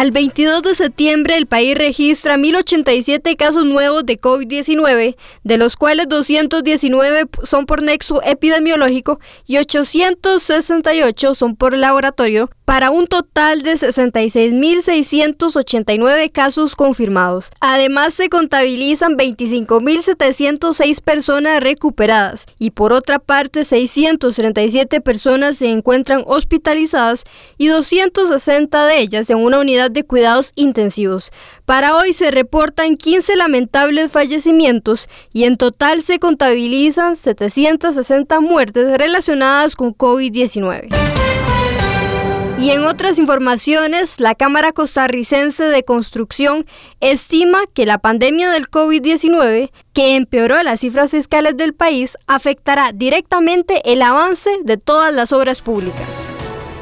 Al 22 de septiembre el país registra 1.087 casos nuevos de COVID-19, de los cuales 219 son por nexo epidemiológico y 868 son por laboratorio, para un total de 66.689 casos confirmados. Además, se contabilizan 25.706 personas recuperadas y por otra parte 637 personas se encuentran hospitalizadas y 260 de ellas en una unidad de cuidados intensivos. Para hoy se reportan 15 lamentables fallecimientos y en total se contabilizan 760 muertes relacionadas con COVID-19. Y en otras informaciones, la Cámara Costarricense de Construcción estima que la pandemia del COVID-19, que empeoró las cifras fiscales del país, afectará directamente el avance de todas las obras públicas.